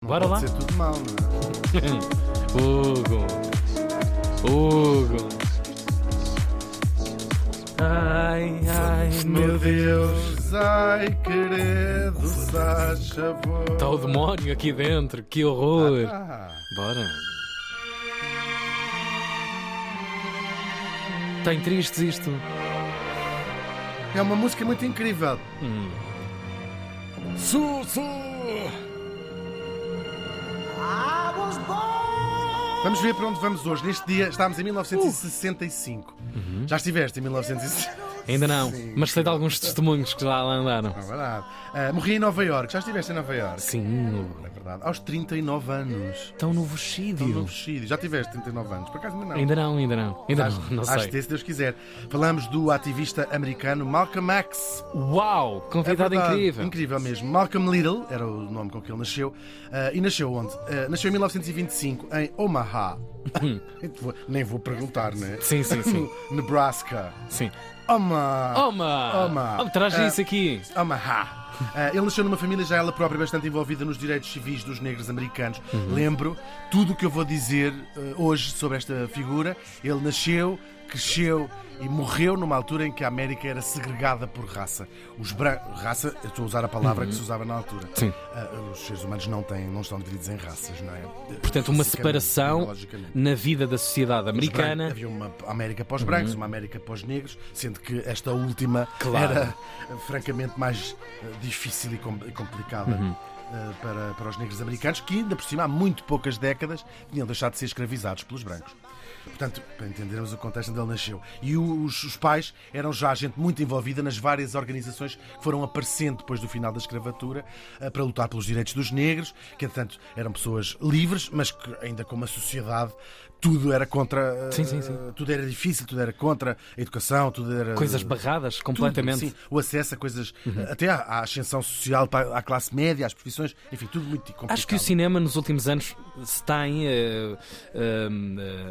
Não Bora pode lá. ser tudo mal, não é? Hugo. Hugo. Ai, ai, Meu Deus, ai, credo, faz favor. Está o demónio aqui dentro, que horror. Ah, Bora. Tem tristes isto. é uma música muito incrível. Hum. Su, su. Vamos ver para onde vamos hoje. Neste dia estávamos em 1965. Já estiveste em 1965? Ainda não, Sim. mas sei de alguns testemunhos que já lá andaram. É verdade. Ah, morri em Nova Iorque. Já estiveste em Nova Iorque? Sim, É verdade. Aos 39 anos. tão no vestido. vestido. Já tiveste 39 anos? Por acaso ainda não. Ainda não, ainda não. Ainda Acho- não, não Acho sei. que se Deus quiser. Falamos do ativista americano Malcolm X. Uau, É convidado verdade, incrível. Incrível mesmo. Malcolm Little era o nome com que ele nasceu. Ah, e nasceu onde? Ah, nasceu em 1925 em Omaha. Nem vou perguntar, né? Sim, sim, sim. Nebraska. Sim. Oma! Oma. Oh, traz Ah. isso aqui. Omaha. Ah, ele nasceu numa família já ela própria bastante envolvida nos direitos civis dos negros americanos. Lembro tudo o que eu vou dizer ah, hoje sobre esta figura. Ele nasceu, cresceu e morreu numa altura em que a América era segregada por raça. Os bran... raça, eu estou a usar a palavra que se usava na altura. Sim. Ah, os seres humanos não têm, não estão divididos em raças, não é? Portanto, uma separação na vida da sociedade americana. brancos- Havia uma América os brancos, uma América os negros, sendo que esta última Claro. era eh, francamente mais eh, difícil e com- e complicada. eh, Para, para os negros americanos, que ainda por cima há muito poucas décadas tinham deixado de ser escravizados pelos brancos. Portanto, para entendermos o contexto onde ele nasceu. E os, os pais eram já gente muito envolvida nas várias organizações que foram aparecendo depois do final da escravatura eh, para lutar pelos direitos dos negros, que entretanto eram pessoas livres, mas que ainda com uma sociedade tudo era contra. eh, Sim, sim, sim. Tudo era difícil, tudo era contra a educação, tudo era. Coisas barradas completamente. Tudo, sim, o acesso a coisas, eh, até à, à ascensão social, a classe média, às profissões, enfim, tudo muito complicado. Acho que o cinema nos últimos anos se tem eh, eh,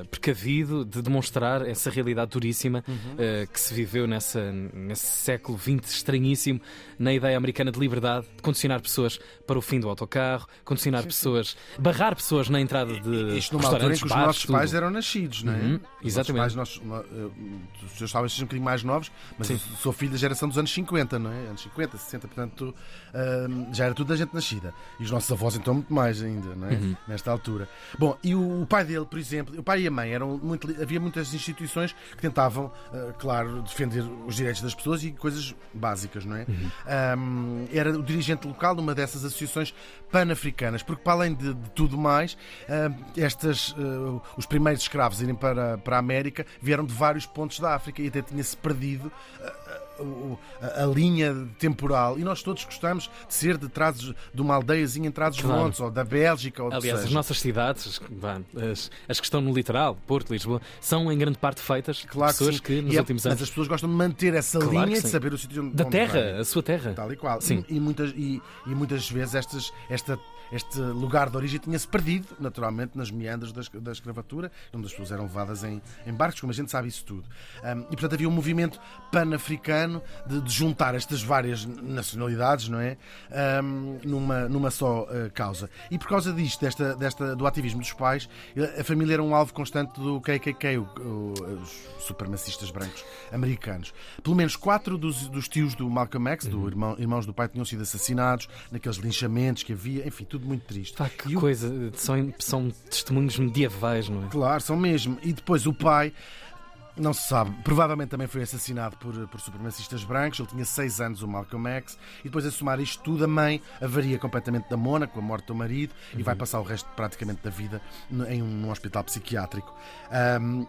eh, precavido de demonstrar essa realidade duríssima eh, que se viveu nessa, nesse século XX estranhíssimo na ideia americana de liberdade, de condicionar pessoas para o fim do autocarro, condicionar pessoas, barrar pessoas na entrada de Isto numa altura em que os nossos. Pais eram nascidos, não é? Uhum, Os exatamente. pais, nós, nó- eh, os seus talvez sejam um bocadinho mais novos, mas Sim. eu sou filho da geração dos anos 50, não é? Anos 50, 60, portanto eh, já era tudo da gente nascida. E os nossos avós, então, muito mais ainda, não é? Uhum. Nesta altura. Bom, e o, o pai dele, por exemplo, o pai e a mãe eram muito. Havia muitas instituições que tentavam, eh, claro, defender os direitos das pessoas e coisas básicas, não é? Uhum. Um, era o dirigente local de uma dessas associações pan-africanas, porque para além de, de tudo mais, um, estas, uh, os primeiros escravos irem para, para a América vieram de vários pontos da África e até tinha-se perdido uh, a, a linha temporal. E nós todos gostamos de ser de trás de uma aldeiazinha em trás Claro. montes, ou da Bélgica, ou Aliás, as nossas cidades, as, as que estão no litoral, Porto, Lisboa, são em grande parte feitas Claro que pessoas sim. que, nos E é- últimos Mas anos. as pessoas gostam de manter essa Claro linha que de saber o sítio onde Da terra, a sua terra. Tal e qual. Sim. E, e muitas, e, e muitas vezes estas, esta, este lugar de origem tinha-se perdido, naturalmente, nas meandras da, da escravatura, onde as pessoas eram levadas em, em barcos, como a gente sabe isso tudo. Um, e, portanto, havia um movimento pan-africano de, de juntar estas várias nacionalidades, não é? Um, numa, numa só uh, causa. E por causa disto, desta, desta, do ativismo dos pais, a família era um alvo constante do KKK, o, o, os supremacistas brancos americanos. Pelo menos quatro dos, dos tios do Malcolm X, do irmão, irmãos do pai, tinham sido assassinados naqueles linchamentos que havia, enfim, tudo muito triste. Pá, que E o- coisa, são, são testemunhos medievais, não é? Claro, são mesmo. E depois o pai, não se sabe, provavelmente também foi assassinado por, por supremacistas brancos. Ele tinha seis anos, o Malcolm X. E depois, a somar isto tudo, a mãe avaria completamente da Mona com a morte do marido e vai passar o resto praticamente da vida em um, num hospital psiquiátrico. Ahm,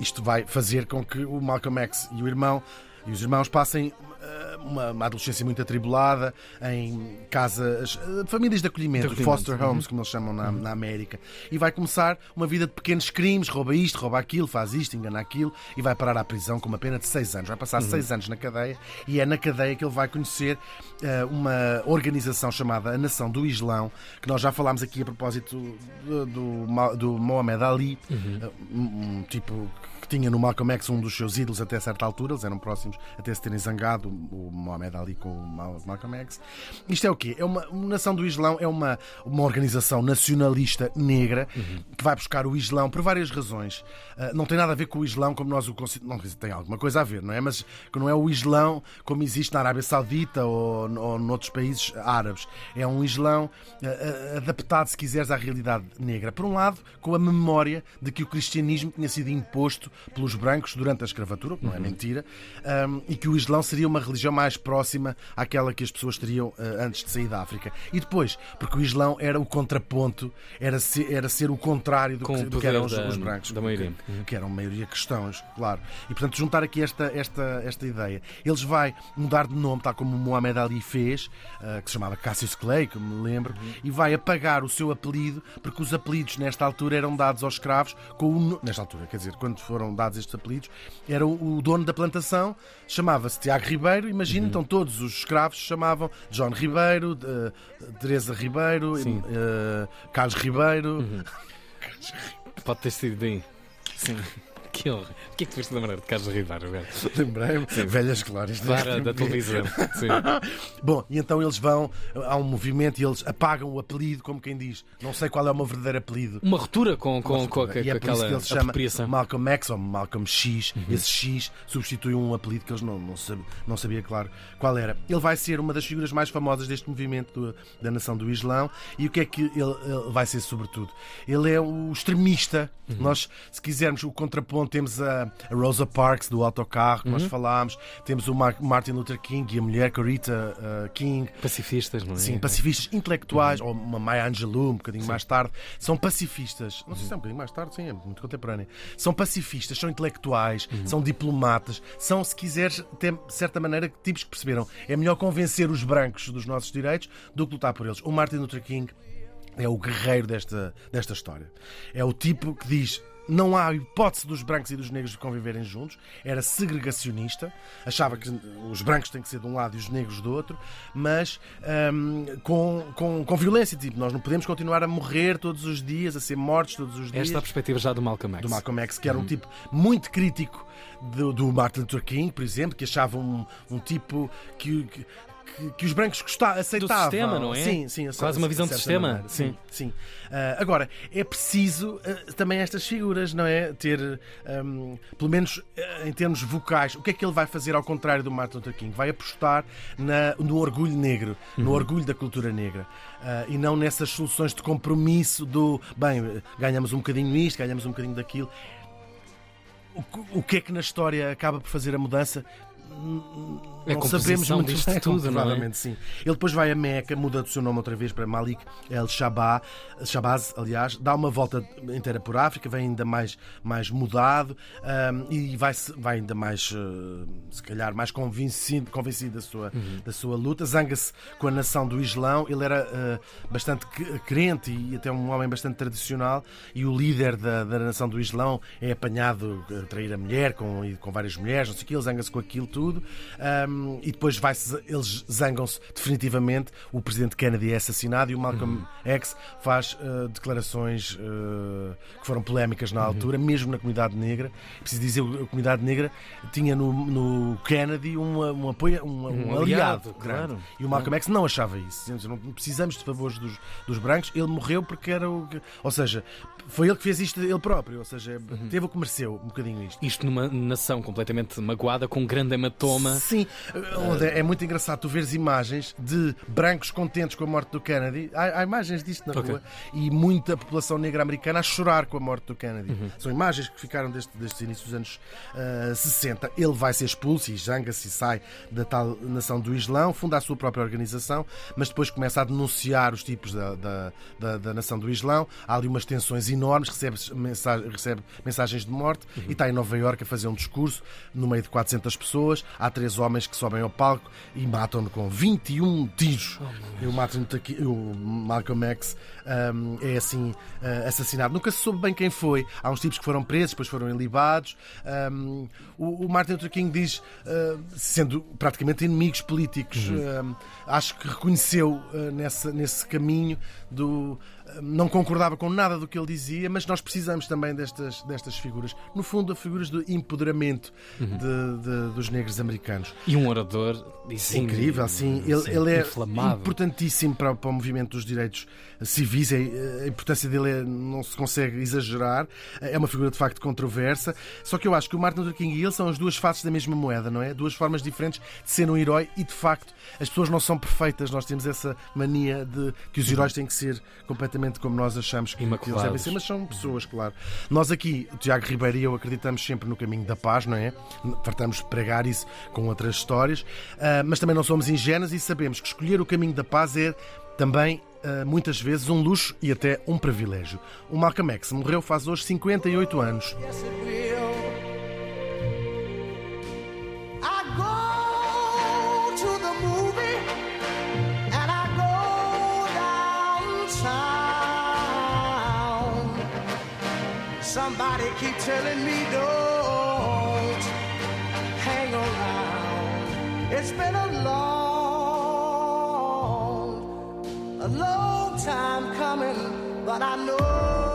isto vai fazer com que o Malcolm X e o irmão e os irmãos passem ah, uma, uma adolescência muito atribulada em casas, ah, famílias de acolhimento, De acolhimento, foster homes, como eles chamam na, na América. E vai começar uma vida de pequenos crimes, rouba isto, rouba aquilo, faz isto, engana aquilo e vai parar à prisão com uma pena de seis anos. Vai passar seis anos na cadeia e é na cadeia que ele vai conhecer ah, uma organização chamada a Nação do Islão, que nós já falámos aqui a propósito do, do, do Mohamed Ali, ah, um, um tipo que tinha no Malcolm X um dos seus ídolos até certa altura, eles eram próximos até se terem zangado o Mohamed Ali com o Malcolm X. Isto é o quê? É uma, Nação do Islão é uma, uma organização nacionalista negra uhum. que vai buscar o Islão por várias razões. Uh, não tem nada a ver com o Islão como nós o consideramos. Tem alguma coisa a ver, não é? Mas que não é o Islão como existe na Arábia Saudita ou, ou noutros países árabes. É um Islão uh, adaptado, se quiseres, à realidade negra. Por um lado, com a memória de que o cristianismo tinha sido imposto pelos brancos durante a escravatura, que não é uhum. mentira, um, e que o Islão seria uma religião mais próxima àquela que as pessoas teriam uh, antes de sair da África. E depois, porque o Islão era o contraponto, era ser, era ser o contrário do, que, do que, eram os, os brancos, da maioria. Que, que eram maioria cristãos, claro. E portanto, juntar aqui esta, esta, esta ideia. Eles vai mudar de nome, tal como o Muhammad Ali fez, uh, que se chamava Cassius Clay, que me lembro, uhum. e vai apagar o seu apelido, porque os apelidos nesta altura eram dados aos escravos com o. Nesta altura, quer dizer, quando foram dados estes apelidos, era o, o dono da plantação, chamava-se Tiago Ribeiro, imagina, uhum. então todos os escravos chamavam John Ribeiro, uh, Teresa Ribeiro, uh, Carlos Ribeiro. Uhum. Pode ter sido bem. Sim. Que honra. O que é que tu foste lembrar de Carlos Ribeiro? Lembrei-me. Velhas glórias. Claro, da televisão. Sim. Bom, e então eles vão, há um movimento e eles apagam o apelido, como quem diz. Não sei qual é o meu verdadeiro apelido. Uma ruptura com, com, com, e é por aquela isso que ele chama Malcolm X ou Malcolm X. Uhum. Esse X substitui um apelido que eles não, não, sabia, não sabia, claro, qual era. Ele vai ser uma das figuras mais famosas deste movimento do, da nação do Islão. E o que é que ele, ele vai ser, sobretudo? Ele é o extremista. Uhum. Nós, se quisermos o contraponto, temos a, Rosa Parks do autocarro, que uhum. nós falámos, temos o Martin Luther King e a mulher Corita uh, King. Pacifistas, não é? Sim, pacifistas intelectuais, uhum. ou uma Maya Angelou, um bocadinho sim. mais tarde. São pacifistas. Não sei se é um bocadinho mais tarde, sim, é muito contemporânea. São pacifistas, são intelectuais, uhum. são diplomatas, são, se quiseres, de certa maneira, tipos que perceberam. É melhor convencer os brancos dos nossos direitos do que lutar por eles. O Martin Luther King é o guerreiro desta, desta história. É o tipo que diz: não há hipótese dos brancos e dos negros conviverem juntos, era segregacionista, achava que os brancos têm que ser de um lado e os negros do outro, mas um, com, com, com violência, tipo, nós não podemos continuar a morrer todos os dias, a ser mortos todos os dias. Esta é a perspectiva já do Malcolm X. Do Malcolm X, que era um uhum. tipo muito crítico do, do Martin Luther King, por exemplo, que achava um, um tipo que, que que, que os brancos gostavam, aceitavam. Do sistema, não é? Sim, sim. Quase uma visão de sistema. Maneira. Sim, sim. Uh, agora, é preciso uh, também estas figuras, não é? Ter, um, pelo menos uh, em termos vocais, o que é que ele vai fazer ao contrário do Martin Luther King? Vai apostar na, no orgulho negro, uhum. no orgulho da cultura negra. e não nessas soluções de compromisso do, bem, ganhamos um bocadinho isto, ganhamos um bocadinho daquilo. O que é que na história acaba por fazer a mudança? É não sabemos muito disto bem, tudo, provavelmente é? sim. Ele depois vai a Meca, muda o seu nome outra vez para Malik El Shabazz, Shabazz, aliás, dá uma volta inteira por África, vem ainda mais, mais mudado um, e vai, vai ainda mais, uh, se calhar, mais convencido, convencido da, sua, uhum. da sua luta. Zanga-se com a nação do Islão. Ele era uh, bastante crente e até um homem bastante tradicional e o líder da, da nação do Islão é apanhado a trair a mulher com, com várias mulheres, não sei o que, ele zanga-se com aquilo tudo. Um, e depois vai eles zangam-se definitivamente. O presidente Kennedy é assassinado e o Malcolm uhum. X faz uh, declarações uh, que foram polémicas na altura, uhum. mesmo na comunidade negra. Preciso dizer, a comunidade negra tinha no, no Kennedy um, um apoio, um, um, um aliado, claro. E o Malcolm X não achava isso. Não precisamos de favores dos, dos brancos. Ele morreu porque era o. Ou seja, foi ele que fez isto ele próprio. Ou seja, uhum. teve o que mereceu um bocadinho isto. Isto numa nação completamente magoada, com grande hematoma. Sim, é muito engraçado tu veres imagens de brancos contentes com a morte do Kennedy. Há, há imagens disto na okay. rua e muita população negra americana a chorar com a morte do Kennedy. Uhum. São imagens que ficaram desde, desde inícios dos anos uh, 60. Ele vai ser expulso e janga-se e sai da tal nação do Islão, funda a sua própria organização, mas depois começa a denunciar os tipos da, da, da, da nação do Islão. Há ali umas tensões enormes, recebe, mensagem, recebe mensagens de morte uhum. e está em Nova Iorque a fazer um discurso no meio de 400 pessoas. Há três homens que sobem ao palco e matam-no com 21 tiros. Oh, e o, Martin, o Malcolm X um, é assim uh, assassinado. Nunca se soube bem quem foi. Há uns tipos que foram presos, depois foram ilibados. Um, o, o, Martin Luther King diz, uh, sendo praticamente inimigos políticos, uhum. acho que reconheceu uh, nessa, nesse caminho do não concordava com nada do que ele dizia, mas nós precisamos também destas, destas figuras. No fundo, figuras de empoderamento uhum. de, de, dos negros americanos. E um orador incrível, assim, ele, sim, ele é inflamado. importantíssimo para, para, o movimento dos direitos civis. É, a importância dele é, não se consegue exagerar. É uma figura de facto controversa. Só que eu acho que o Martin Luther King e ele são as duas faces da mesma moeda, não é? Duas formas diferentes de ser um herói e de facto as pessoas não são perfeitas. Nós temos essa mania de que os heróis têm que ser completamente como nós achamos que eles devem ser, mas são pessoas, claro. Nós aqui, o Tiago Ribeiro e eu, acreditamos sempre no caminho da paz, não é? Tratamos de pregar isso com outras histórias, uh, mas também não somos ingênuos e sabemos que escolher o caminho da paz é também ah, muitas vezes um luxo e até um privilégio. O Malcolm X morreu faz hoje 58 anos. Somebody keep telling me don't It's been a long, a long time coming, but I know.